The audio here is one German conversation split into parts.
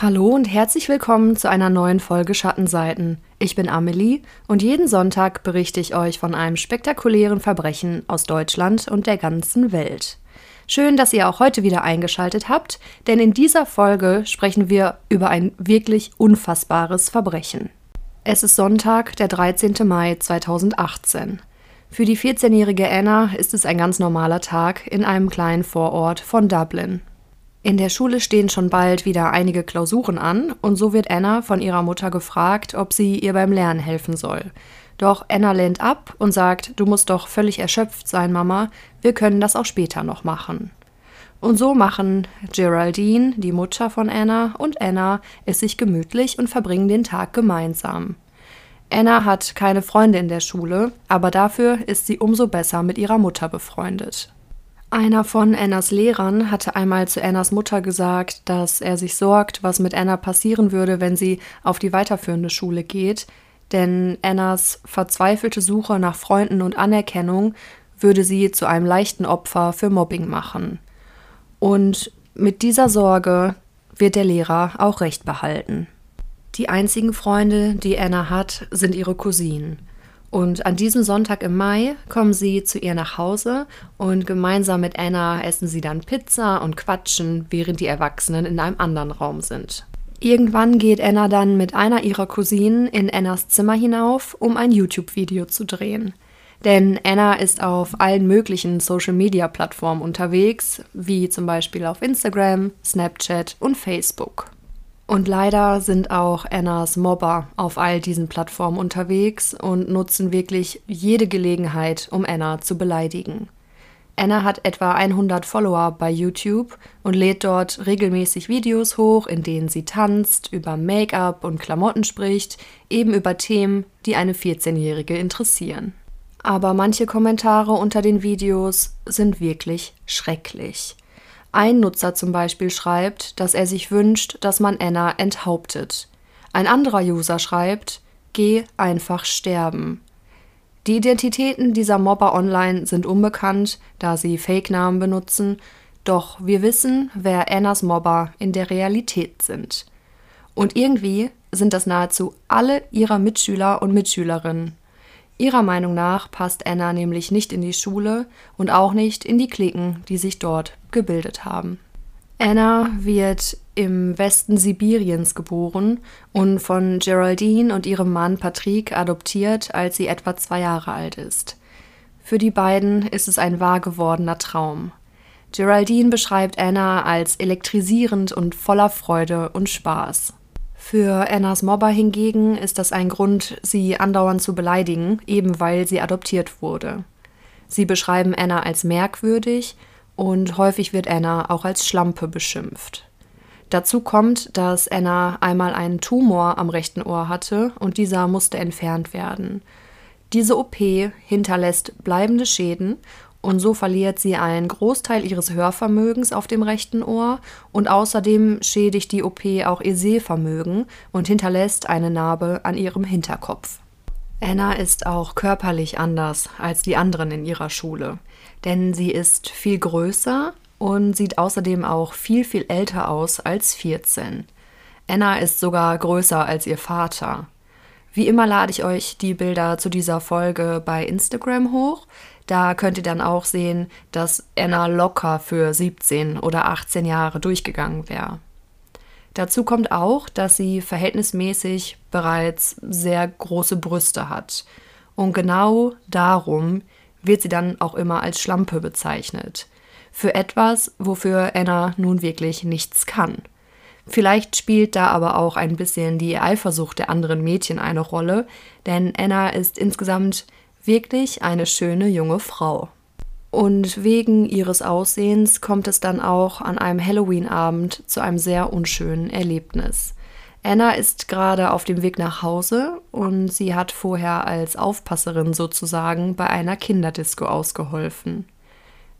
Hallo und herzlich willkommen zu einer neuen Folge Schattenseiten. Ich bin Amelie und jeden Sonntag berichte ich euch von einem spektakulären Verbrechen aus Deutschland und der ganzen Welt. Schön, dass ihr auch heute wieder eingeschaltet habt, denn in dieser Folge sprechen wir über ein wirklich unfassbares Verbrechen. Es ist Sonntag, der 13. Mai 2018. Für die 14-jährige Anna ist es ein ganz normaler Tag in einem kleinen Vorort von Dublin. In der Schule stehen schon bald wieder einige Klausuren an und so wird Anna von ihrer Mutter gefragt, ob sie ihr beim Lernen helfen soll. Doch Anna lehnt ab und sagt, du musst doch völlig erschöpft sein, Mama, wir können das auch später noch machen. Und so machen Geraldine, die Mutter von Anna, und Anna es sich gemütlich und verbringen den Tag gemeinsam. Anna hat keine Freunde in der Schule, aber dafür ist sie umso besser mit ihrer Mutter befreundet. Einer von Annas Lehrern hatte einmal zu Annas Mutter gesagt, dass er sich sorgt, was mit Anna passieren würde, wenn sie auf die weiterführende Schule geht, denn Annas verzweifelte Suche nach Freunden und Anerkennung würde sie zu einem leichten Opfer für Mobbing machen. Und mit dieser Sorge wird der Lehrer auch recht behalten. Die einzigen Freunde, die Anna hat, sind ihre Cousinen. Und an diesem Sonntag im Mai kommen sie zu ihr nach Hause und gemeinsam mit Anna essen sie dann Pizza und quatschen, während die Erwachsenen in einem anderen Raum sind. Irgendwann geht Anna dann mit einer ihrer Cousinen in Annas Zimmer hinauf, um ein YouTube-Video zu drehen. Denn Anna ist auf allen möglichen Social-Media-Plattformen unterwegs, wie zum Beispiel auf Instagram, Snapchat und Facebook. Und leider sind auch Annas Mobber auf all diesen Plattformen unterwegs und nutzen wirklich jede Gelegenheit, um Anna zu beleidigen. Anna hat etwa 100 Follower bei YouTube und lädt dort regelmäßig Videos hoch, in denen sie tanzt, über Make-up und Klamotten spricht, eben über Themen, die eine 14-Jährige interessieren. Aber manche Kommentare unter den Videos sind wirklich schrecklich. Ein Nutzer zum Beispiel schreibt, dass er sich wünscht, dass man Anna enthauptet. Ein anderer User schreibt, geh einfach sterben. Die Identitäten dieser Mobber online sind unbekannt, da sie Fake-Namen benutzen, doch wir wissen, wer Annas Mobber in der Realität sind. Und irgendwie sind das nahezu alle ihrer Mitschüler und Mitschülerinnen. Ihrer Meinung nach passt Anna nämlich nicht in die Schule und auch nicht in die Klicken, die sich dort gebildet haben. Anna wird im Westen Sibiriens geboren und von Geraldine und ihrem Mann Patrick adoptiert, als sie etwa zwei Jahre alt ist. Für die beiden ist es ein wahr gewordener Traum. Geraldine beschreibt Anna als elektrisierend und voller Freude und Spaß. Für Annas Mobber hingegen ist das ein Grund, sie andauernd zu beleidigen, eben weil sie adoptiert wurde. Sie beschreiben Anna als merkwürdig und häufig wird Anna auch als Schlampe beschimpft. Dazu kommt, dass Anna einmal einen Tumor am rechten Ohr hatte und dieser musste entfernt werden. Diese OP hinterlässt bleibende Schäden und so verliert sie einen Großteil ihres Hörvermögens auf dem rechten Ohr und außerdem schädigt die OP auch ihr Sehvermögen und hinterlässt eine Narbe an ihrem Hinterkopf. Anna ist auch körperlich anders als die anderen in ihrer Schule, denn sie ist viel größer und sieht außerdem auch viel, viel älter aus als 14. Anna ist sogar größer als ihr Vater. Wie immer lade ich euch die Bilder zu dieser Folge bei Instagram hoch. Da könnt ihr dann auch sehen, dass Anna locker für 17 oder 18 Jahre durchgegangen wäre. Dazu kommt auch, dass sie verhältnismäßig bereits sehr große Brüste hat. Und genau darum wird sie dann auch immer als Schlampe bezeichnet. Für etwas, wofür Anna nun wirklich nichts kann. Vielleicht spielt da aber auch ein bisschen die Eifersucht der anderen Mädchen eine Rolle, denn Anna ist insgesamt wirklich eine schöne junge Frau. Und wegen ihres Aussehens kommt es dann auch an einem Halloween-Abend zu einem sehr unschönen Erlebnis. Anna ist gerade auf dem Weg nach Hause und sie hat vorher als Aufpasserin sozusagen bei einer Kinderdisco ausgeholfen.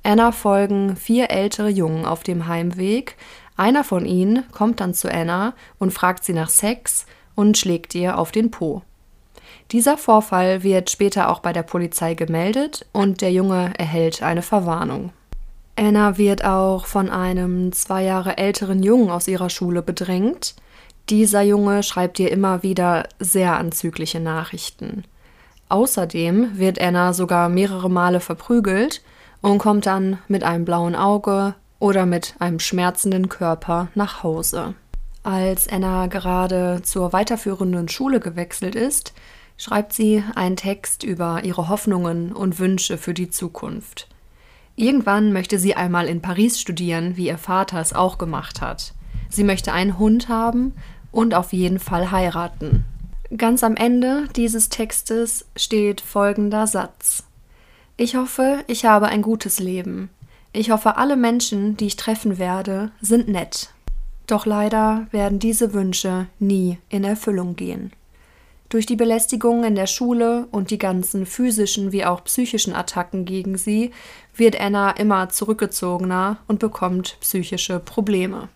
Anna folgen vier ältere Jungen auf dem Heimweg. Einer von ihnen kommt dann zu Anna und fragt sie nach Sex und schlägt ihr auf den Po. Dieser Vorfall wird später auch bei der Polizei gemeldet und der Junge erhält eine Verwarnung. Anna wird auch von einem zwei Jahre älteren Jungen aus ihrer Schule bedrängt. Dieser Junge schreibt ihr immer wieder sehr anzügliche Nachrichten. Außerdem wird Anna sogar mehrere Male verprügelt und kommt dann mit einem blauen Auge oder mit einem schmerzenden Körper nach Hause. Als Anna gerade zur weiterführenden Schule gewechselt ist, schreibt sie einen Text über ihre Hoffnungen und Wünsche für die Zukunft. Irgendwann möchte sie einmal in Paris studieren, wie ihr Vater es auch gemacht hat. Sie möchte einen Hund haben und auf jeden Fall heiraten. Ganz am Ende dieses Textes steht folgender Satz. Ich hoffe, ich habe ein gutes Leben. Ich hoffe, alle Menschen, die ich treffen werde, sind nett. Doch leider werden diese Wünsche nie in Erfüllung gehen. Durch die Belästigung in der Schule und die ganzen physischen wie auch psychischen Attacken gegen sie wird Anna immer zurückgezogener und bekommt psychische Probleme.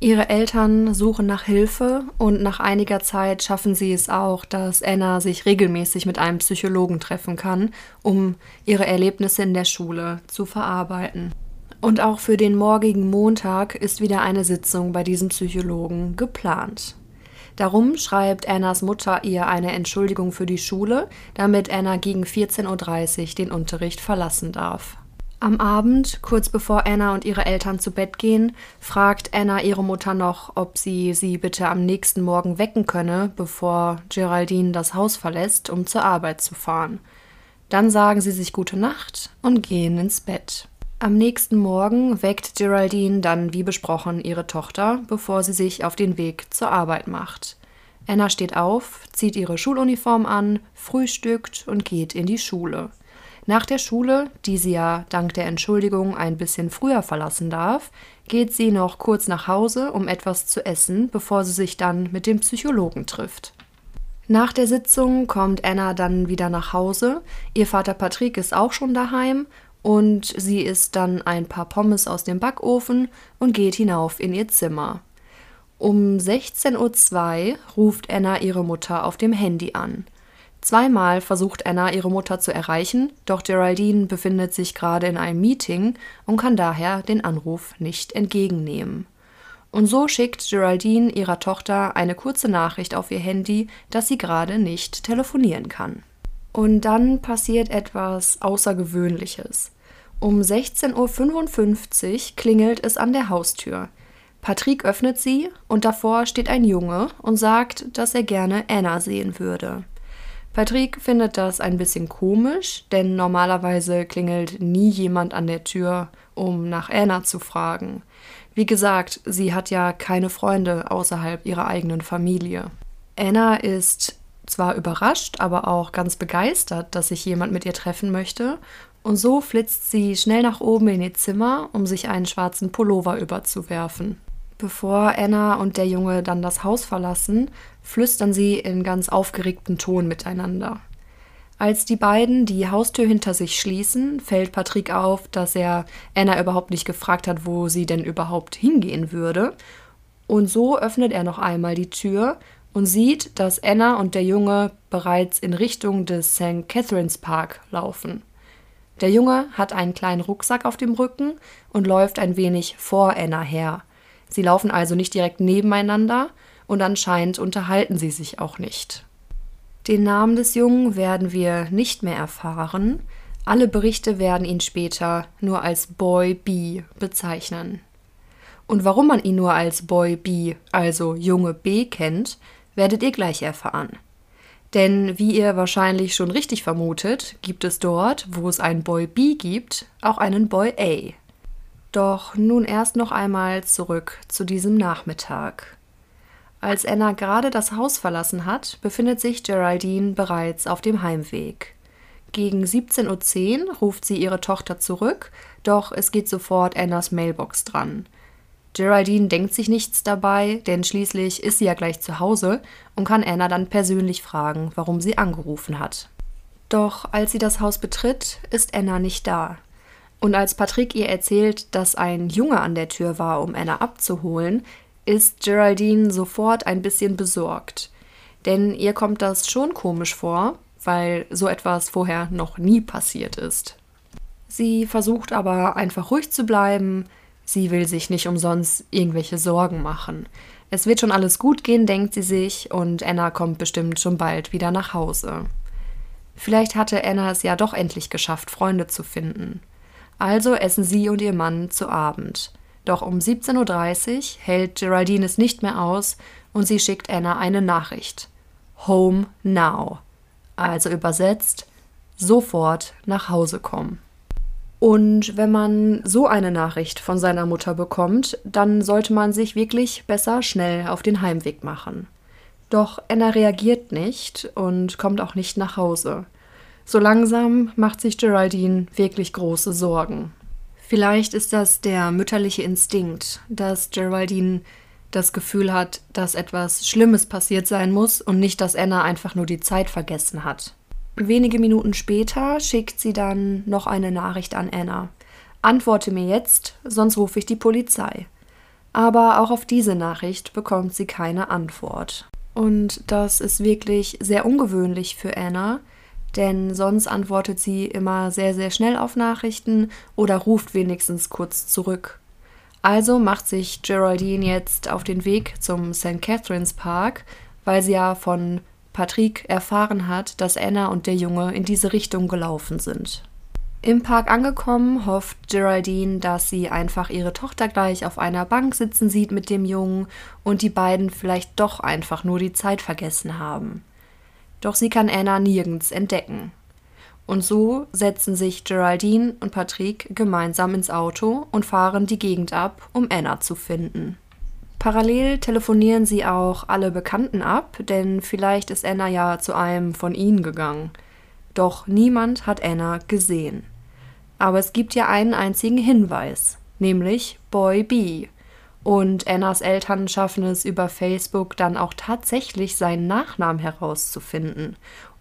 Ihre Eltern suchen nach Hilfe und nach einiger Zeit schaffen sie es auch, dass Anna sich regelmäßig mit einem Psychologen treffen kann, um ihre Erlebnisse in der Schule zu verarbeiten. Und auch für den morgigen Montag ist wieder eine Sitzung bei diesem Psychologen geplant. Darum schreibt Annas Mutter ihr eine Entschuldigung für die Schule, damit Anna gegen 14.30 Uhr den Unterricht verlassen darf. Am Abend, kurz bevor Anna und ihre Eltern zu Bett gehen, fragt Anna ihre Mutter noch, ob sie sie bitte am nächsten Morgen wecken könne, bevor Geraldine das Haus verlässt, um zur Arbeit zu fahren. Dann sagen sie sich gute Nacht und gehen ins Bett. Am nächsten Morgen weckt Geraldine dann wie besprochen ihre Tochter, bevor sie sich auf den Weg zur Arbeit macht. Anna steht auf, zieht ihre Schuluniform an, frühstückt und geht in die Schule. Nach der Schule, die sie ja dank der Entschuldigung ein bisschen früher verlassen darf, geht sie noch kurz nach Hause, um etwas zu essen, bevor sie sich dann mit dem Psychologen trifft. Nach der Sitzung kommt Anna dann wieder nach Hause. Ihr Vater Patrick ist auch schon daheim und sie isst dann ein paar Pommes aus dem Backofen und geht hinauf in ihr Zimmer. Um 16.02 Uhr ruft Anna ihre Mutter auf dem Handy an. Zweimal versucht Anna, ihre Mutter zu erreichen, doch Geraldine befindet sich gerade in einem Meeting und kann daher den Anruf nicht entgegennehmen. Und so schickt Geraldine ihrer Tochter eine kurze Nachricht auf ihr Handy, dass sie gerade nicht telefonieren kann. Und dann passiert etwas Außergewöhnliches. Um 16.55 Uhr klingelt es an der Haustür. Patrick öffnet sie und davor steht ein Junge und sagt, dass er gerne Anna sehen würde. Patrick findet das ein bisschen komisch, denn normalerweise klingelt nie jemand an der Tür, um nach Anna zu fragen. Wie gesagt, sie hat ja keine Freunde außerhalb ihrer eigenen Familie. Anna ist zwar überrascht, aber auch ganz begeistert, dass sich jemand mit ihr treffen möchte, und so flitzt sie schnell nach oben in ihr Zimmer, um sich einen schwarzen Pullover überzuwerfen. Bevor Anna und der Junge dann das Haus verlassen, flüstern sie in ganz aufgeregtem Ton miteinander. Als die beiden die Haustür hinter sich schließen, fällt Patrick auf, dass er Anna überhaupt nicht gefragt hat, wo sie denn überhaupt hingehen würde. Und so öffnet er noch einmal die Tür und sieht, dass Anna und der Junge bereits in Richtung des St. Catherine's Park laufen. Der Junge hat einen kleinen Rucksack auf dem Rücken und läuft ein wenig vor Anna her. Sie laufen also nicht direkt nebeneinander und anscheinend unterhalten sie sich auch nicht. Den Namen des Jungen werden wir nicht mehr erfahren. Alle Berichte werden ihn später nur als Boy B bezeichnen. Und warum man ihn nur als Boy B, also Junge B, kennt, werdet ihr gleich erfahren. Denn wie ihr wahrscheinlich schon richtig vermutet, gibt es dort, wo es einen Boy B gibt, auch einen Boy A. Doch nun erst noch einmal zurück zu diesem Nachmittag. Als Anna gerade das Haus verlassen hat, befindet sich Geraldine bereits auf dem Heimweg. Gegen 17.10 Uhr ruft sie ihre Tochter zurück, doch es geht sofort Annas Mailbox dran. Geraldine denkt sich nichts dabei, denn schließlich ist sie ja gleich zu Hause und kann Anna dann persönlich fragen, warum sie angerufen hat. Doch als sie das Haus betritt, ist Anna nicht da. Und als Patrick ihr erzählt, dass ein Junge an der Tür war, um Anna abzuholen, ist Geraldine sofort ein bisschen besorgt. Denn ihr kommt das schon komisch vor, weil so etwas vorher noch nie passiert ist. Sie versucht aber einfach ruhig zu bleiben, sie will sich nicht umsonst irgendwelche Sorgen machen. Es wird schon alles gut gehen, denkt sie sich, und Anna kommt bestimmt schon bald wieder nach Hause. Vielleicht hatte Anna es ja doch endlich geschafft, Freunde zu finden. Also essen sie und ihr Mann zu Abend. Doch um 17.30 Uhr hält Geraldine es nicht mehr aus und sie schickt Anna eine Nachricht. Home now. Also übersetzt, sofort nach Hause kommen. Und wenn man so eine Nachricht von seiner Mutter bekommt, dann sollte man sich wirklich besser schnell auf den Heimweg machen. Doch Anna reagiert nicht und kommt auch nicht nach Hause. So langsam macht sich Geraldine wirklich große Sorgen. Vielleicht ist das der mütterliche Instinkt, dass Geraldine das Gefühl hat, dass etwas Schlimmes passiert sein muss und nicht, dass Anna einfach nur die Zeit vergessen hat. Wenige Minuten später schickt sie dann noch eine Nachricht an Anna. Antworte mir jetzt, sonst rufe ich die Polizei. Aber auch auf diese Nachricht bekommt sie keine Antwort. Und das ist wirklich sehr ungewöhnlich für Anna, denn sonst antwortet sie immer sehr, sehr schnell auf Nachrichten oder ruft wenigstens kurz zurück. Also macht sich Geraldine jetzt auf den Weg zum St. Catherine's Park, weil sie ja von Patrick erfahren hat, dass Anna und der Junge in diese Richtung gelaufen sind. Im Park angekommen, hofft Geraldine, dass sie einfach ihre Tochter gleich auf einer Bank sitzen sieht mit dem Jungen und die beiden vielleicht doch einfach nur die Zeit vergessen haben. Doch sie kann Anna nirgends entdecken. Und so setzen sich Geraldine und Patrick gemeinsam ins Auto und fahren die Gegend ab, um Anna zu finden. Parallel telefonieren sie auch alle Bekannten ab, denn vielleicht ist Anna ja zu einem von ihnen gegangen. Doch niemand hat Anna gesehen. Aber es gibt ja einen einzigen Hinweis, nämlich Boy B. Und Annas Eltern schaffen es über Facebook dann auch tatsächlich seinen Nachnamen herauszufinden.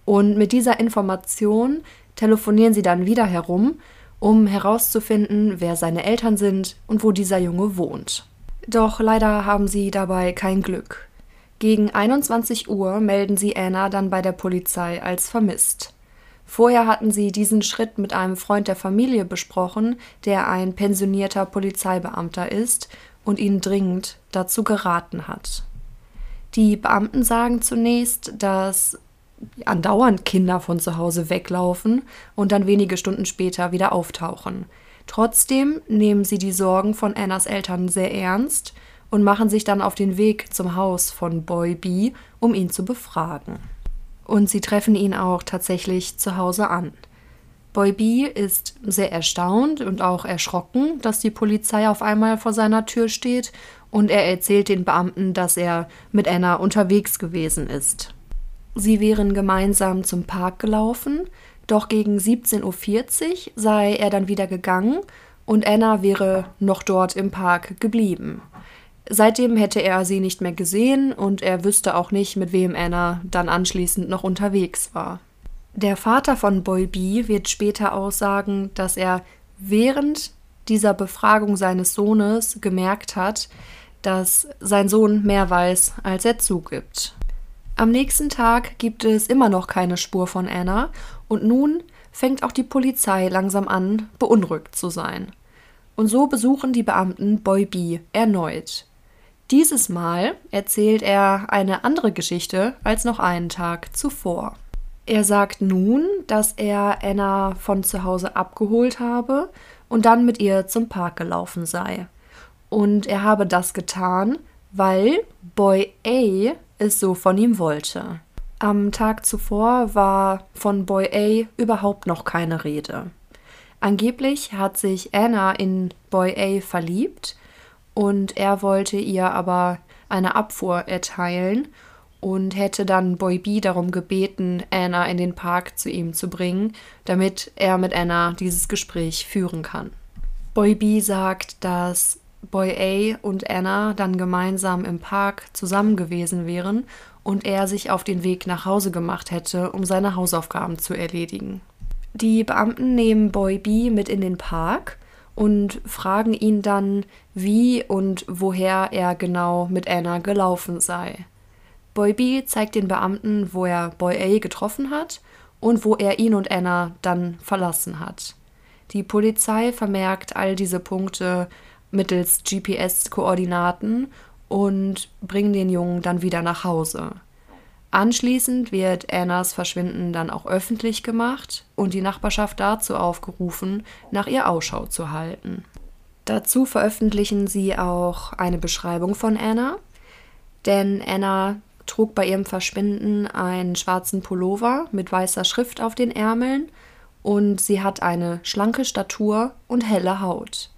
Und mit dieser Information telefonieren sie dann wieder herum, um herauszufinden, wer seine Eltern sind und wo dieser Junge wohnt. Doch leider haben sie dabei kein Glück. Gegen 21 Uhr melden sie Anna dann bei der Polizei als vermisst. Vorher hatten sie diesen Schritt mit einem Freund der Familie besprochen, der ein pensionierter Polizeibeamter ist und ihnen dringend dazu geraten hat. Die Beamten sagen zunächst, dass andauernd Kinder von zu Hause weglaufen und dann wenige Stunden später wieder auftauchen. Trotzdem nehmen sie die Sorgen von Annas Eltern sehr ernst und machen sich dann auf den Weg zum Haus von Boy B, um ihn zu befragen. Und sie treffen ihn auch tatsächlich zu Hause an. Boy B ist sehr erstaunt und auch erschrocken, dass die Polizei auf einmal vor seiner Tür steht und er erzählt den Beamten, dass er mit Anna unterwegs gewesen ist. Sie wären gemeinsam zum Park gelaufen, doch gegen 17.40 Uhr sei er dann wieder gegangen und Anna wäre noch dort im Park geblieben. Seitdem hätte er sie nicht mehr gesehen und er wüsste auch nicht, mit wem Anna dann anschließend noch unterwegs war. Der Vater von Boy B wird später aussagen, dass er während dieser Befragung seines Sohnes gemerkt hat, dass sein Sohn mehr weiß, als er zugibt. Am nächsten Tag gibt es immer noch keine Spur von Anna und nun fängt auch die Polizei langsam an, beunruhigt zu sein. Und so besuchen die Beamten Boy B erneut. Dieses Mal erzählt er eine andere Geschichte als noch einen Tag zuvor. Er sagt nun, dass er Anna von zu Hause abgeholt habe und dann mit ihr zum Park gelaufen sei. Und er habe das getan, weil Boy A es so von ihm wollte. Am Tag zuvor war von Boy A überhaupt noch keine Rede. Angeblich hat sich Anna in Boy A verliebt und er wollte ihr aber eine Abfuhr erteilen und hätte dann Boy B darum gebeten, Anna in den Park zu ihm zu bringen, damit er mit Anna dieses Gespräch führen kann. Boy B sagt, dass Boy A und Anna dann gemeinsam im Park zusammen gewesen wären und er sich auf den Weg nach Hause gemacht hätte, um seine Hausaufgaben zu erledigen. Die Beamten nehmen Boy B mit in den Park und fragen ihn dann, wie und woher er genau mit Anna gelaufen sei. Boy B zeigt den Beamten, wo er Boy A getroffen hat und wo er ihn und Anna dann verlassen hat. Die Polizei vermerkt all diese Punkte mittels GPS-Koordinaten und bringen den Jungen dann wieder nach Hause. Anschließend wird Annas Verschwinden dann auch öffentlich gemacht und die Nachbarschaft dazu aufgerufen, nach ihr Ausschau zu halten. Dazu veröffentlichen sie auch eine Beschreibung von Anna, denn Anna trug bei ihrem Verschwinden einen schwarzen Pullover mit weißer Schrift auf den Ärmeln und sie hat eine schlanke Statur und helle Haut.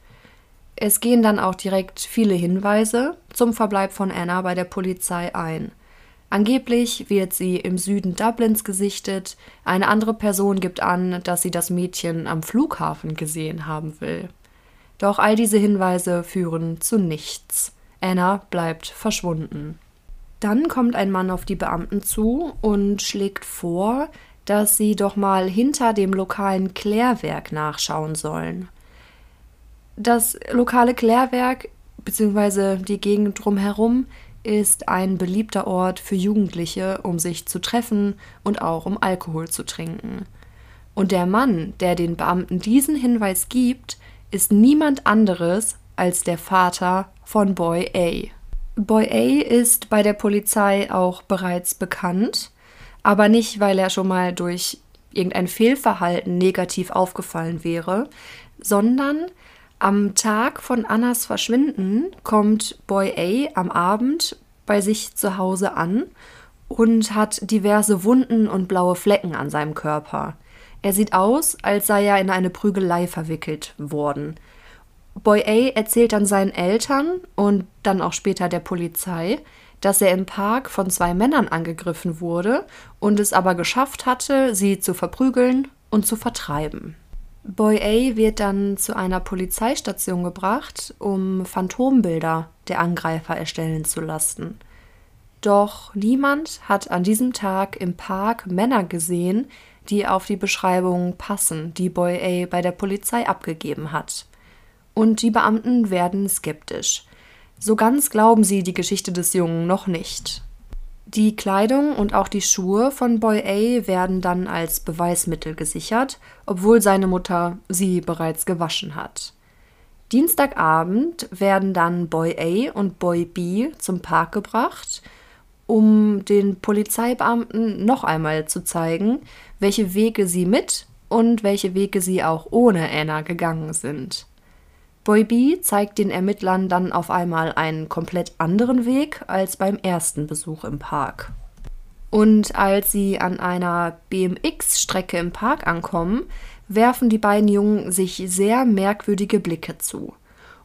Es gehen dann auch direkt viele Hinweise zum Verbleib von Anna bei der Polizei ein. Angeblich wird sie im Süden Dublins gesichtet, eine andere Person gibt an, dass sie das Mädchen am Flughafen gesehen haben will. Doch all diese Hinweise führen zu nichts. Anna bleibt verschwunden. Dann kommt ein Mann auf die Beamten zu und schlägt vor, dass sie doch mal hinter dem lokalen Klärwerk nachschauen sollen. Das lokale Klärwerk bzw. die Gegend drumherum ist ein beliebter Ort für Jugendliche, um sich zu treffen und auch um Alkohol zu trinken. Und der Mann, der den Beamten diesen Hinweis gibt, ist niemand anderes als der Vater von Boy A. Boy A ist bei der Polizei auch bereits bekannt, aber nicht, weil er schon mal durch irgendein Fehlverhalten negativ aufgefallen wäre, sondern am Tag von Annas Verschwinden kommt Boy A am Abend bei sich zu Hause an und hat diverse Wunden und blaue Flecken an seinem Körper. Er sieht aus, als sei er in eine Prügelei verwickelt worden. Boy A erzählt dann seinen Eltern und dann auch später der Polizei, dass er im Park von zwei Männern angegriffen wurde und es aber geschafft hatte, sie zu verprügeln und zu vertreiben. Boy A wird dann zu einer Polizeistation gebracht, um Phantombilder der Angreifer erstellen zu lassen. Doch niemand hat an diesem Tag im Park Männer gesehen, die auf die Beschreibung passen, die Boy A bei der Polizei abgegeben hat. Und die Beamten werden skeptisch. So ganz glauben sie die Geschichte des Jungen noch nicht. Die Kleidung und auch die Schuhe von Boy A werden dann als Beweismittel gesichert, obwohl seine Mutter sie bereits gewaschen hat. Dienstagabend werden dann Boy A und Boy B zum Park gebracht, um den Polizeibeamten noch einmal zu zeigen, welche Wege sie mit und welche Wege sie auch ohne Anna gegangen sind. Boy B zeigt den Ermittlern dann auf einmal einen komplett anderen Weg als beim ersten Besuch im Park. Und als sie an einer BMX-Strecke im Park ankommen, werfen die beiden Jungen sich sehr merkwürdige Blicke zu.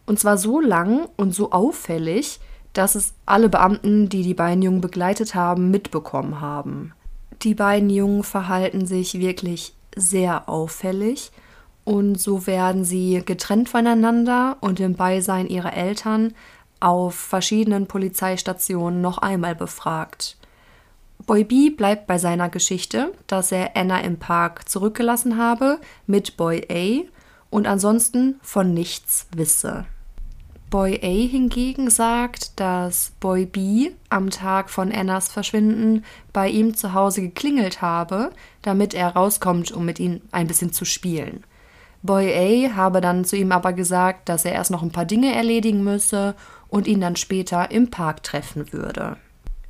Und zwar so lang und so auffällig, dass es alle Beamten, die die beiden Jungen begleitet haben, mitbekommen haben. Die beiden Jungen verhalten sich wirklich sehr auffällig und so werden sie getrennt voneinander und im Beisein ihrer Eltern auf verschiedenen Polizeistationen noch einmal befragt. Boy B bleibt bei seiner Geschichte, dass er Anna im Park zurückgelassen habe mit Boy A und ansonsten von nichts wisse. Boy A hingegen sagt, dass Boy B am Tag von Annas Verschwinden bei ihm zu Hause geklingelt habe, damit er rauskommt, um mit ihm ein bisschen zu spielen. Boy A habe dann zu ihm aber gesagt, dass er erst noch ein paar Dinge erledigen müsse und ihn dann später im Park treffen würde.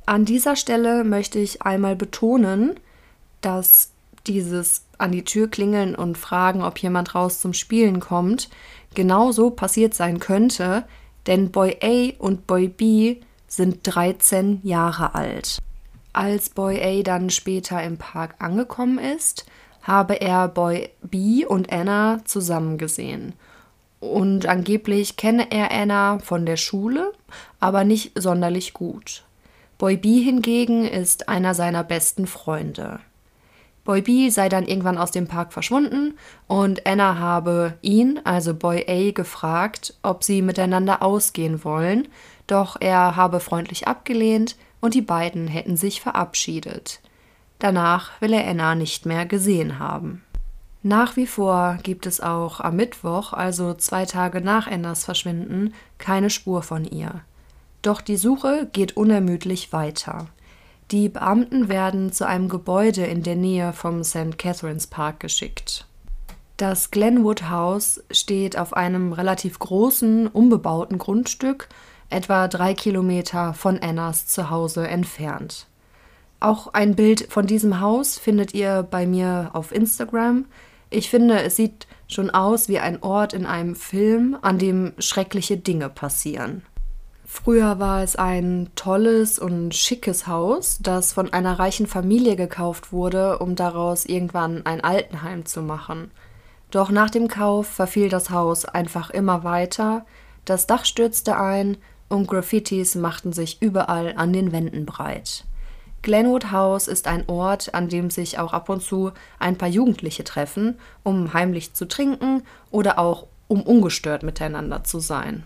An dieser Stelle möchte ich einmal betonen, dass dieses an die Tür klingeln und fragen, ob jemand raus zum Spielen kommt, genau so passiert sein könnte, denn Boy A und Boy B sind 13 Jahre alt. Als Boy A dann später im Park angekommen ist, habe er Boy B und Anna zusammen gesehen. Und angeblich kenne er Anna von der Schule, aber nicht sonderlich gut. Boy B hingegen ist einer seiner besten Freunde. Boy B sei dann irgendwann aus dem Park verschwunden und Anna habe ihn, also Boy A, gefragt, ob sie miteinander ausgehen wollen, doch er habe freundlich abgelehnt und die beiden hätten sich verabschiedet. Danach will er Anna nicht mehr gesehen haben. Nach wie vor gibt es auch am Mittwoch, also zwei Tage nach Annas Verschwinden, keine Spur von ihr. Doch die Suche geht unermüdlich weiter. Die Beamten werden zu einem Gebäude in der Nähe vom St. Catherine's Park geschickt. Das Glenwood House steht auf einem relativ großen, unbebauten Grundstück etwa drei Kilometer von Annas Zuhause entfernt. Auch ein Bild von diesem Haus findet ihr bei mir auf Instagram. Ich finde, es sieht schon aus wie ein Ort in einem Film, an dem schreckliche Dinge passieren. Früher war es ein tolles und schickes Haus, das von einer reichen Familie gekauft wurde, um daraus irgendwann ein Altenheim zu machen. Doch nach dem Kauf verfiel das Haus einfach immer weiter, das Dach stürzte ein und Graffitis machten sich überall an den Wänden breit. Glenwood House ist ein Ort, an dem sich auch ab und zu ein paar Jugendliche treffen, um heimlich zu trinken oder auch um ungestört miteinander zu sein.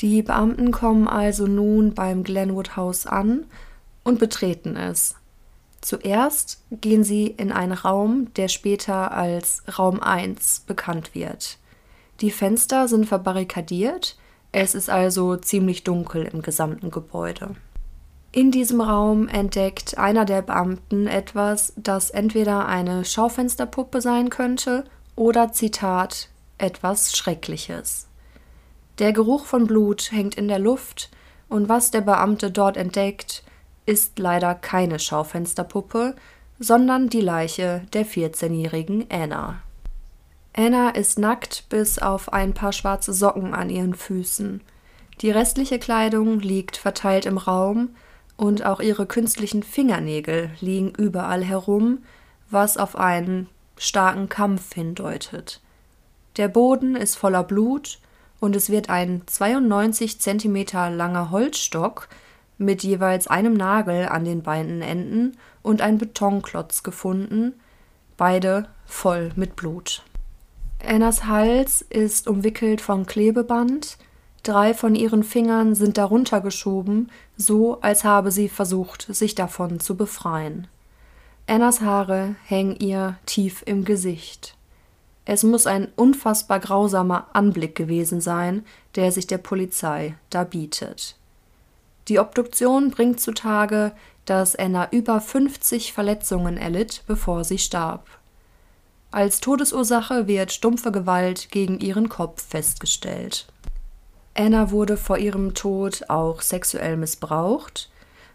Die Beamten kommen also nun beim Glenwood House an und betreten es. Zuerst gehen sie in einen Raum, der später als Raum 1 bekannt wird. Die Fenster sind verbarrikadiert, es ist also ziemlich dunkel im gesamten Gebäude. In diesem Raum entdeckt einer der Beamten etwas, das entweder eine Schaufensterpuppe sein könnte oder Zitat etwas Schreckliches. Der Geruch von Blut hängt in der Luft, und was der Beamte dort entdeckt, ist leider keine Schaufensterpuppe, sondern die Leiche der 14-jährigen Anna. Anna ist nackt bis auf ein paar schwarze Socken an ihren Füßen. Die restliche Kleidung liegt verteilt im Raum und auch ihre künstlichen Fingernägel liegen überall herum, was auf einen starken Kampf hindeutet. Der Boden ist voller Blut und es wird ein 92 cm langer Holzstock mit jeweils einem Nagel an den beiden Enden und ein Betonklotz gefunden, beide voll mit Blut. Annas Hals ist umwickelt von Klebeband, drei von ihren Fingern sind darunter geschoben, so als habe sie versucht, sich davon zu befreien. Annas Haare hängen ihr tief im Gesicht. Es muss ein unfassbar grausamer Anblick gewesen sein, der sich der Polizei da bietet. Die Obduktion bringt zutage, dass Anna über 50 Verletzungen erlitt, bevor sie starb. Als Todesursache wird stumpfe Gewalt gegen ihren Kopf festgestellt. Anna wurde vor ihrem Tod auch sexuell missbraucht.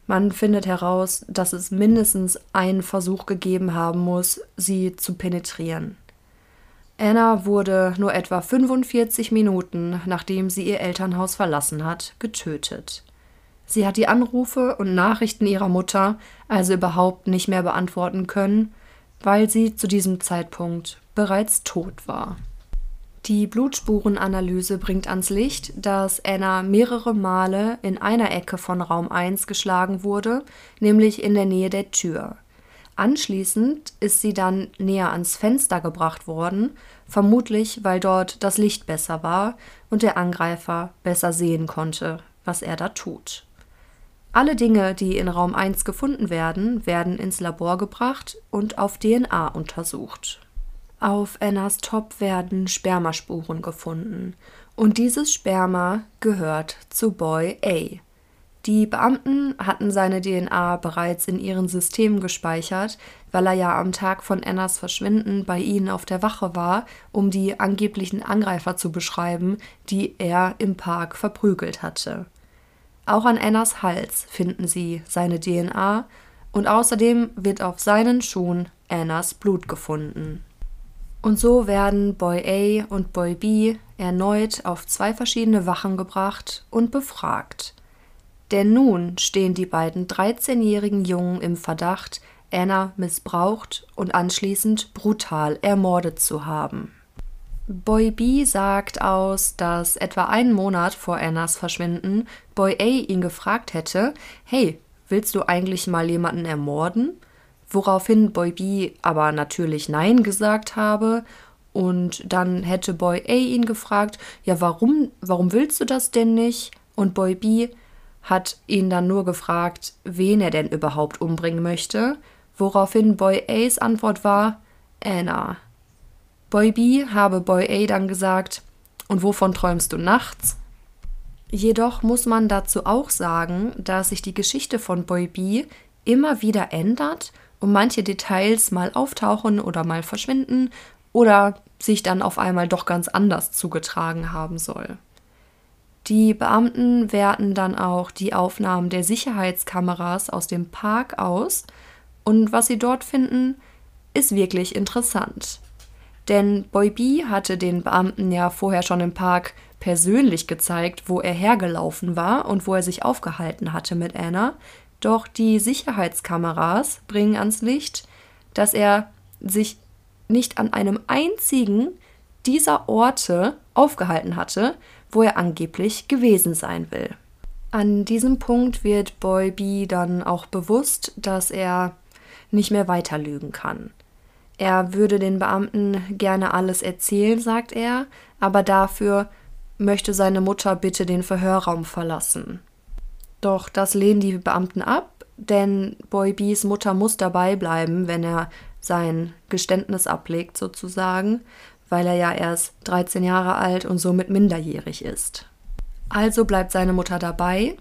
Man findet heraus, dass es mindestens einen Versuch gegeben haben muss, sie zu penetrieren. Anna wurde nur etwa 45 Minuten, nachdem sie ihr Elternhaus verlassen hat, getötet. Sie hat die Anrufe und Nachrichten ihrer Mutter also überhaupt nicht mehr beantworten können, weil sie zu diesem Zeitpunkt bereits tot war. Die Blutspurenanalyse bringt ans Licht, dass Anna mehrere Male in einer Ecke von Raum 1 geschlagen wurde, nämlich in der Nähe der Tür. Anschließend ist sie dann näher ans Fenster gebracht worden, vermutlich weil dort das Licht besser war und der Angreifer besser sehen konnte, was er da tut. Alle Dinge, die in Raum 1 gefunden werden, werden ins Labor gebracht und auf DNA untersucht. Auf Annas Top werden Spermaspuren gefunden und dieses Sperma gehört zu Boy A. Die Beamten hatten seine DNA bereits in ihren Systemen gespeichert, weil er ja am Tag von Annas Verschwinden bei ihnen auf der Wache war, um die angeblichen Angreifer zu beschreiben, die er im Park verprügelt hatte. Auch an Annas Hals finden sie seine DNA und außerdem wird auf seinen Schuhen Annas Blut gefunden. Und so werden Boy A und Boy B erneut auf zwei verschiedene Wachen gebracht und befragt. Denn nun stehen die beiden 13-jährigen Jungen im Verdacht, Anna missbraucht und anschließend brutal ermordet zu haben. Boy B sagt aus, dass etwa einen Monat vor Annas Verschwinden Boy A ihn gefragt hätte: Hey, willst du eigentlich mal jemanden ermorden? Woraufhin Boy B aber natürlich Nein gesagt habe. Und dann hätte Boy A ihn gefragt: Ja, warum, warum willst du das denn nicht? Und Boy B hat ihn dann nur gefragt, wen er denn überhaupt umbringen möchte, woraufhin Boy A's Antwort war Anna. Boy B habe Boy A dann gesagt, und wovon träumst du nachts? Jedoch muss man dazu auch sagen, dass sich die Geschichte von Boy B immer wieder ändert und manche Details mal auftauchen oder mal verschwinden oder sich dann auf einmal doch ganz anders zugetragen haben soll. Die Beamten werten dann auch die Aufnahmen der Sicherheitskameras aus dem Park aus und was sie dort finden, ist wirklich interessant. Denn Boy B hatte den Beamten ja vorher schon im Park persönlich gezeigt, wo er hergelaufen war und wo er sich aufgehalten hatte mit Anna. Doch die Sicherheitskameras bringen ans Licht, dass er sich nicht an einem einzigen dieser Orte aufgehalten hatte, wo er angeblich gewesen sein will. An diesem Punkt wird Boy B dann auch bewusst, dass er nicht mehr weiter lügen kann. Er würde den Beamten gerne alles erzählen, sagt er, aber dafür möchte seine Mutter bitte den Verhörraum verlassen. Doch das lehnen die Beamten ab, denn Boy Bs Mutter muss dabei bleiben, wenn er sein Geständnis ablegt, sozusagen, weil er ja erst 13 Jahre alt und somit minderjährig ist. Also bleibt seine Mutter dabei,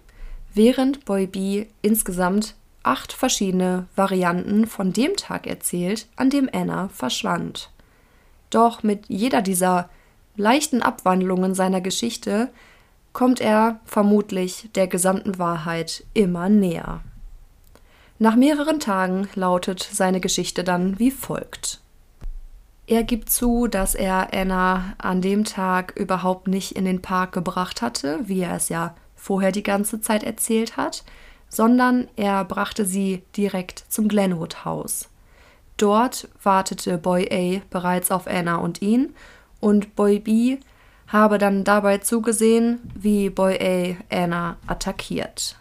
während Boy B insgesamt acht verschiedene Varianten von dem Tag erzählt, an dem Anna verschwand. Doch mit jeder dieser leichten Abwandlungen seiner Geschichte kommt er vermutlich der gesamten Wahrheit immer näher. Nach mehreren Tagen lautet seine Geschichte dann wie folgt. Er gibt zu, dass er Anna an dem Tag überhaupt nicht in den Park gebracht hatte, wie er es ja vorher die ganze Zeit erzählt hat, sondern er brachte sie direkt zum Glenwood Haus. Dort wartete Boy A bereits auf Anna und ihn und Boy B habe dann dabei zugesehen, wie Boy A Anna attackiert.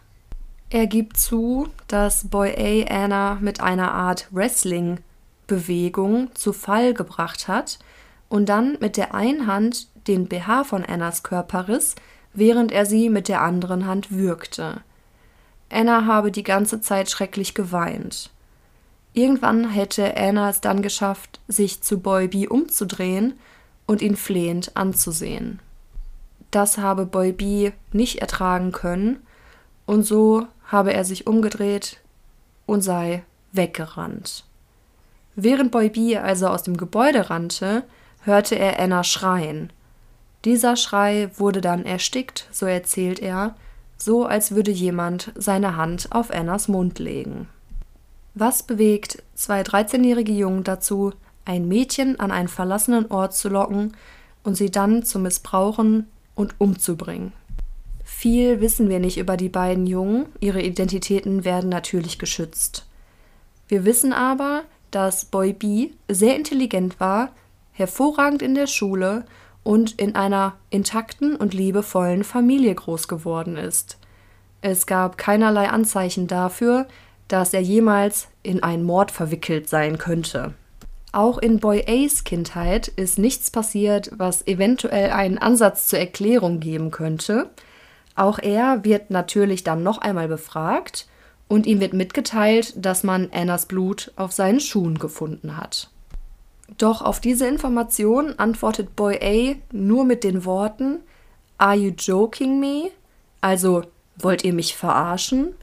Er gibt zu, dass Boy A Anna mit einer Art Wrestling Bewegung zu Fall gebracht hat und dann mit der einen Hand den BH von Annas Körper riss, während er sie mit der anderen Hand würgte. Anna habe die ganze Zeit schrecklich geweint. Irgendwann hätte Anna es dann geschafft, sich zu Boy B umzudrehen und ihn flehend anzusehen. Das habe Boy B nicht ertragen können, und so habe er sich umgedreht und sei weggerannt. Während Boy B also aus dem Gebäude rannte, hörte er Anna schreien. Dieser Schrei wurde dann erstickt, so erzählt er, so als würde jemand seine Hand auf Annas Mund legen. Was bewegt zwei 13-jährige Jungen dazu, ein Mädchen an einen verlassenen Ort zu locken und sie dann zu missbrauchen und umzubringen? Viel wissen wir nicht über die beiden Jungen, ihre Identitäten werden natürlich geschützt. Wir wissen aber, dass Boy B sehr intelligent war, hervorragend in der Schule und in einer intakten und liebevollen Familie groß geworden ist. Es gab keinerlei Anzeichen dafür, dass er jemals in einen Mord verwickelt sein könnte. Auch in Boy A's Kindheit ist nichts passiert, was eventuell einen Ansatz zur Erklärung geben könnte. Auch er wird natürlich dann noch einmal befragt und ihm wird mitgeteilt, dass man Annas Blut auf seinen Schuhen gefunden hat. Doch auf diese Information antwortet Boy A nur mit den Worten Are you joking me? Also wollt ihr mich verarschen?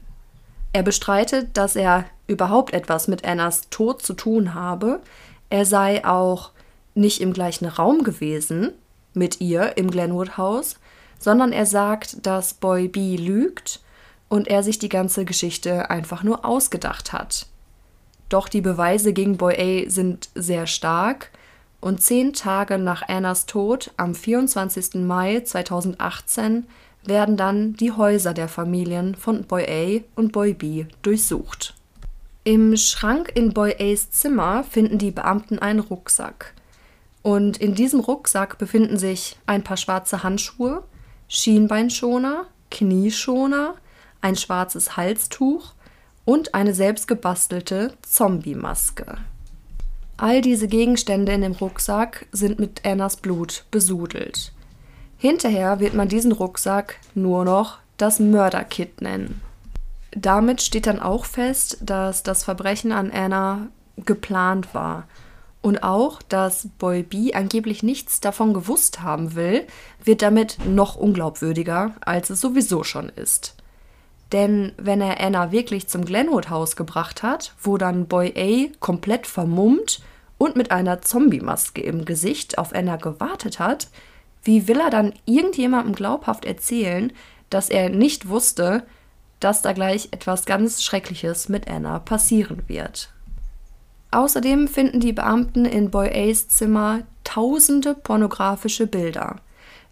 Er bestreitet, dass er überhaupt etwas mit Annas Tod zu tun habe. Er sei auch nicht im gleichen Raum gewesen mit ihr im Glenwood Haus, sondern er sagt, dass Boy B lügt und er sich die ganze Geschichte einfach nur ausgedacht hat. Doch die Beweise gegen Boy A sind sehr stark und zehn Tage nach Annas Tod am 24. Mai 2018 werden dann die Häuser der Familien von Boy A und Boy B durchsucht. Im Schrank in Boy A's Zimmer finden die Beamten einen Rucksack. Und in diesem Rucksack befinden sich ein paar schwarze Handschuhe, Schienbeinschoner, Knieschoner, ein schwarzes Halstuch und eine selbstgebastelte Zombie-Maske. All diese Gegenstände in dem Rucksack sind mit Annas Blut besudelt. Hinterher wird man diesen Rucksack nur noch das Mörderkit nennen. Damit steht dann auch fest, dass das Verbrechen an Anna geplant war und auch, dass Boy B angeblich nichts davon gewusst haben will, wird damit noch unglaubwürdiger, als es sowieso schon ist. Denn wenn er Anna wirklich zum Glenwood-Haus gebracht hat, wo dann Boy A komplett vermummt und mit einer Zombie-Maske im Gesicht auf Anna gewartet hat, Wie will er dann irgendjemandem glaubhaft erzählen, dass er nicht wusste, dass da gleich etwas ganz Schreckliches mit Anna passieren wird? Außerdem finden die Beamten in Boy A's Zimmer tausende pornografische Bilder.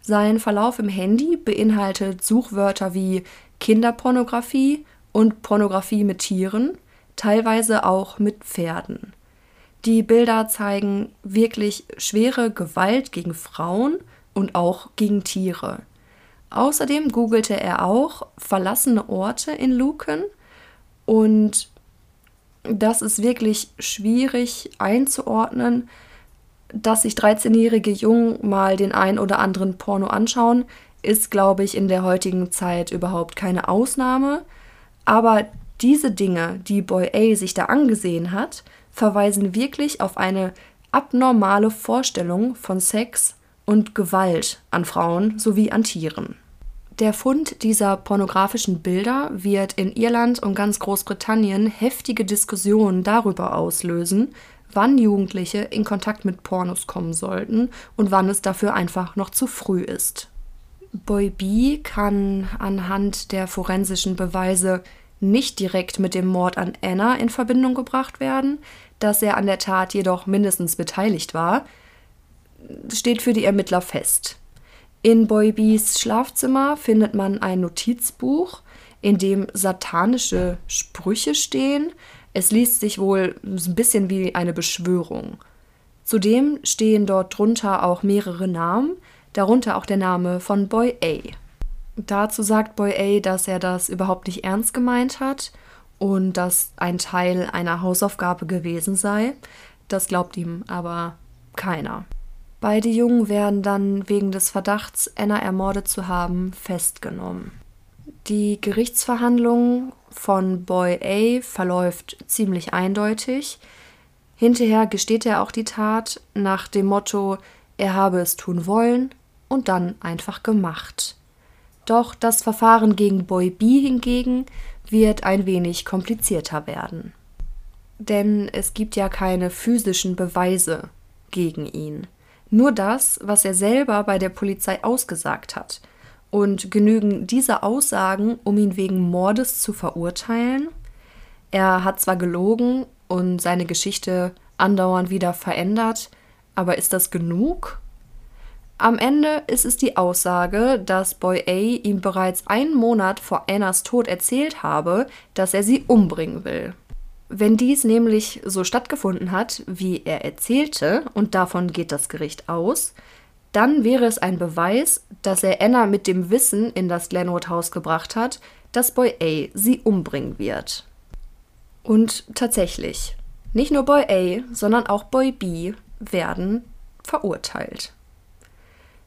Sein Verlauf im Handy beinhaltet Suchwörter wie Kinderpornografie und Pornografie mit Tieren, teilweise auch mit Pferden. Die Bilder zeigen wirklich schwere Gewalt gegen Frauen und auch gegen Tiere. Außerdem googelte er auch verlassene Orte in Luken und das ist wirklich schwierig einzuordnen, dass sich 13-jährige Jungen mal den ein oder anderen Porno anschauen, ist, glaube ich, in der heutigen Zeit überhaupt keine Ausnahme. Aber diese Dinge, die Boy A sich da angesehen hat, verweisen wirklich auf eine abnormale Vorstellung von Sex und Gewalt an Frauen sowie an Tieren. Der Fund dieser pornografischen Bilder wird in Irland und ganz Großbritannien heftige Diskussionen darüber auslösen, wann Jugendliche in Kontakt mit Pornos kommen sollten und wann es dafür einfach noch zu früh ist. Boy B kann anhand der forensischen Beweise nicht direkt mit dem Mord an Anna in Verbindung gebracht werden, dass er an der Tat jedoch mindestens beteiligt war, steht für die Ermittler fest. In Boy B's Schlafzimmer findet man ein Notizbuch, in dem satanische Sprüche stehen. Es liest sich wohl ein bisschen wie eine Beschwörung. Zudem stehen dort drunter auch mehrere Namen, darunter auch der Name von Boy A. Dazu sagt Boy A, dass er das überhaupt nicht ernst gemeint hat und dass ein Teil einer Hausaufgabe gewesen sei. Das glaubt ihm aber keiner. Beide Jungen werden dann wegen des Verdachts, Anna ermordet zu haben, festgenommen. Die Gerichtsverhandlung von Boy A verläuft ziemlich eindeutig. Hinterher gesteht er auch die Tat nach dem Motto, er habe es tun wollen und dann einfach gemacht. Doch das Verfahren gegen Boy B hingegen wird ein wenig komplizierter werden. Denn es gibt ja keine physischen Beweise gegen ihn nur das, was er selber bei der Polizei ausgesagt hat. Und genügen diese Aussagen, um ihn wegen Mordes zu verurteilen? Er hat zwar gelogen und seine Geschichte andauernd wieder verändert, aber ist das genug? Am Ende ist es die Aussage, dass Boy A ihm bereits einen Monat vor Annas Tod erzählt habe, dass er sie umbringen will. Wenn dies nämlich so stattgefunden hat, wie er erzählte, und davon geht das Gericht aus, dann wäre es ein Beweis, dass er Anna mit dem Wissen in das Glenwood Haus gebracht hat, dass Boy A sie umbringen wird. Und tatsächlich, nicht nur Boy A, sondern auch Boy B werden verurteilt.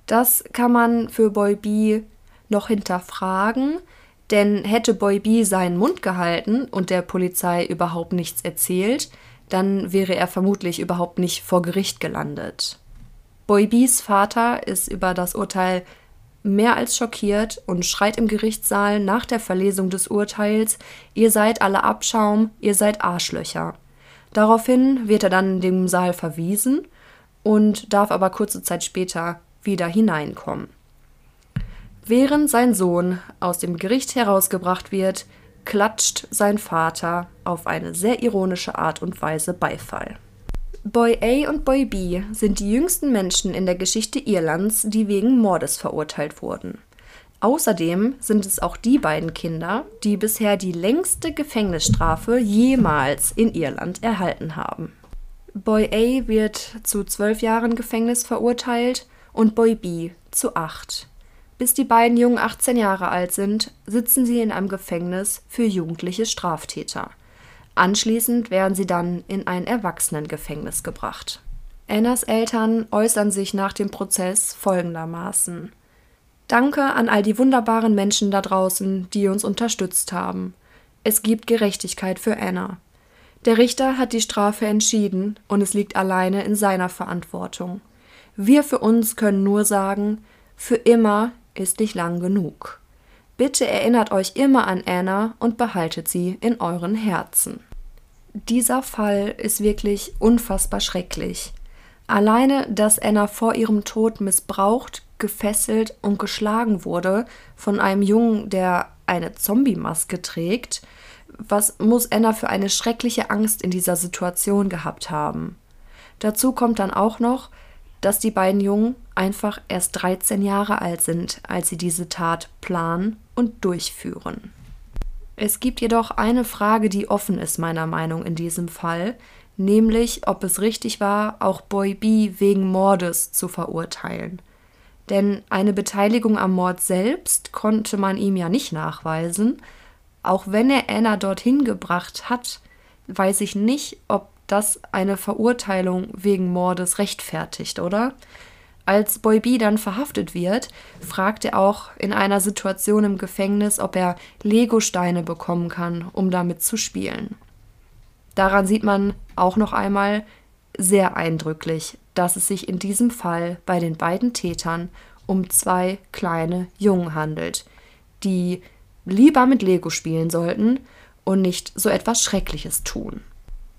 Das kann man für Boy B noch hinterfragen, denn hätte Boy B seinen Mund gehalten und der Polizei überhaupt nichts erzählt, dann wäre er vermutlich überhaupt nicht vor Gericht gelandet. Boy Bs Vater ist über das Urteil mehr als schockiert und schreit im Gerichtssaal nach der Verlesung des Urteils, ihr seid alle Abschaum, ihr seid Arschlöcher. Daraufhin wird er dann in dem Saal verwiesen und darf aber kurze Zeit später wieder hineinkommen. Während sein Sohn aus dem Gericht herausgebracht wird, klatscht sein Vater auf eine sehr ironische Art und Weise Beifall. Boy A und Boy B sind die jüngsten Menschen in der Geschichte Irlands, die wegen Mordes verurteilt wurden. Außerdem sind es auch die beiden Kinder, die bisher die längste Gefängnisstrafe jemals in Irland erhalten haben. Boy A wird zu zwölf Jahren Gefängnis verurteilt und Boy B zu acht. Bis die beiden Jungen 18 Jahre alt sind, sitzen sie in einem Gefängnis für jugendliche Straftäter. Anschließend werden sie dann in ein Erwachsenengefängnis gebracht. Annas Eltern äußern sich nach dem Prozess folgendermaßen. Danke an all die wunderbaren Menschen da draußen, die uns unterstützt haben. Es gibt Gerechtigkeit für Anna. Der Richter hat die Strafe entschieden und es liegt alleine in seiner Verantwortung. Wir für uns können nur sagen, für immer ist nicht lang genug. Bitte erinnert euch immer an Anna und behaltet sie in euren Herzen. Dieser Fall ist wirklich unfassbar schrecklich. Alleine, dass Anna vor ihrem Tod missbraucht, gefesselt und geschlagen wurde von einem Jungen, der eine Zombie-Maske trägt, was muss Anna für eine schreckliche Angst in dieser Situation gehabt haben? Dazu kommt dann auch noch, dass die beiden Jungen einfach erst 13 Jahre alt sind, als sie diese Tat planen und durchführen. Es gibt jedoch eine Frage, die offen ist meiner Meinung in diesem Fall, nämlich ob es richtig war, auch Boy B wegen Mordes zu verurteilen. Denn eine Beteiligung am Mord selbst konnte man ihm ja nicht nachweisen. Auch wenn er Anna dorthin gebracht hat, weiß ich nicht, ob das eine Verurteilung wegen Mordes rechtfertigt, oder? Als Boy B dann verhaftet wird, fragt er auch in einer Situation im Gefängnis, ob er Lego-Steine bekommen kann, um damit zu spielen. Daran sieht man auch noch einmal sehr eindrücklich, dass es sich in diesem Fall bei den beiden Tätern um zwei kleine Jungen handelt, die lieber mit Lego spielen sollten und nicht so etwas Schreckliches tun.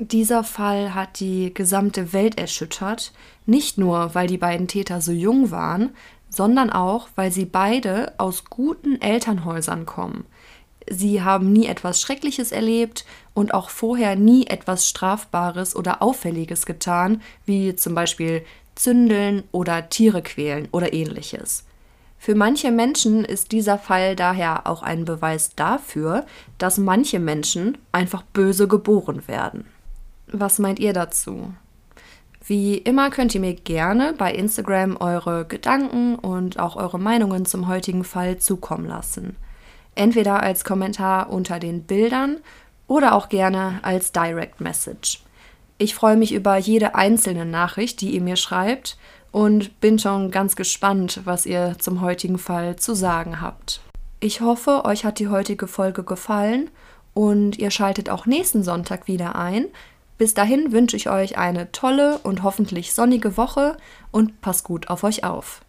Dieser Fall hat die gesamte Welt erschüttert, nicht nur weil die beiden Täter so jung waren, sondern auch weil sie beide aus guten Elternhäusern kommen. Sie haben nie etwas Schreckliches erlebt und auch vorher nie etwas Strafbares oder Auffälliges getan, wie zum Beispiel Zündeln oder Tiere quälen oder ähnliches. Für manche Menschen ist dieser Fall daher auch ein Beweis dafür, dass manche Menschen einfach böse geboren werden. Was meint ihr dazu? Wie immer könnt ihr mir gerne bei Instagram eure Gedanken und auch eure Meinungen zum heutigen Fall zukommen lassen. Entweder als Kommentar unter den Bildern oder auch gerne als Direct Message. Ich freue mich über jede einzelne Nachricht, die ihr mir schreibt und bin schon ganz gespannt, was ihr zum heutigen Fall zu sagen habt. Ich hoffe, euch hat die heutige Folge gefallen und ihr schaltet auch nächsten Sonntag wieder ein, bis dahin wünsche ich euch eine tolle und hoffentlich sonnige Woche und passt gut auf euch auf.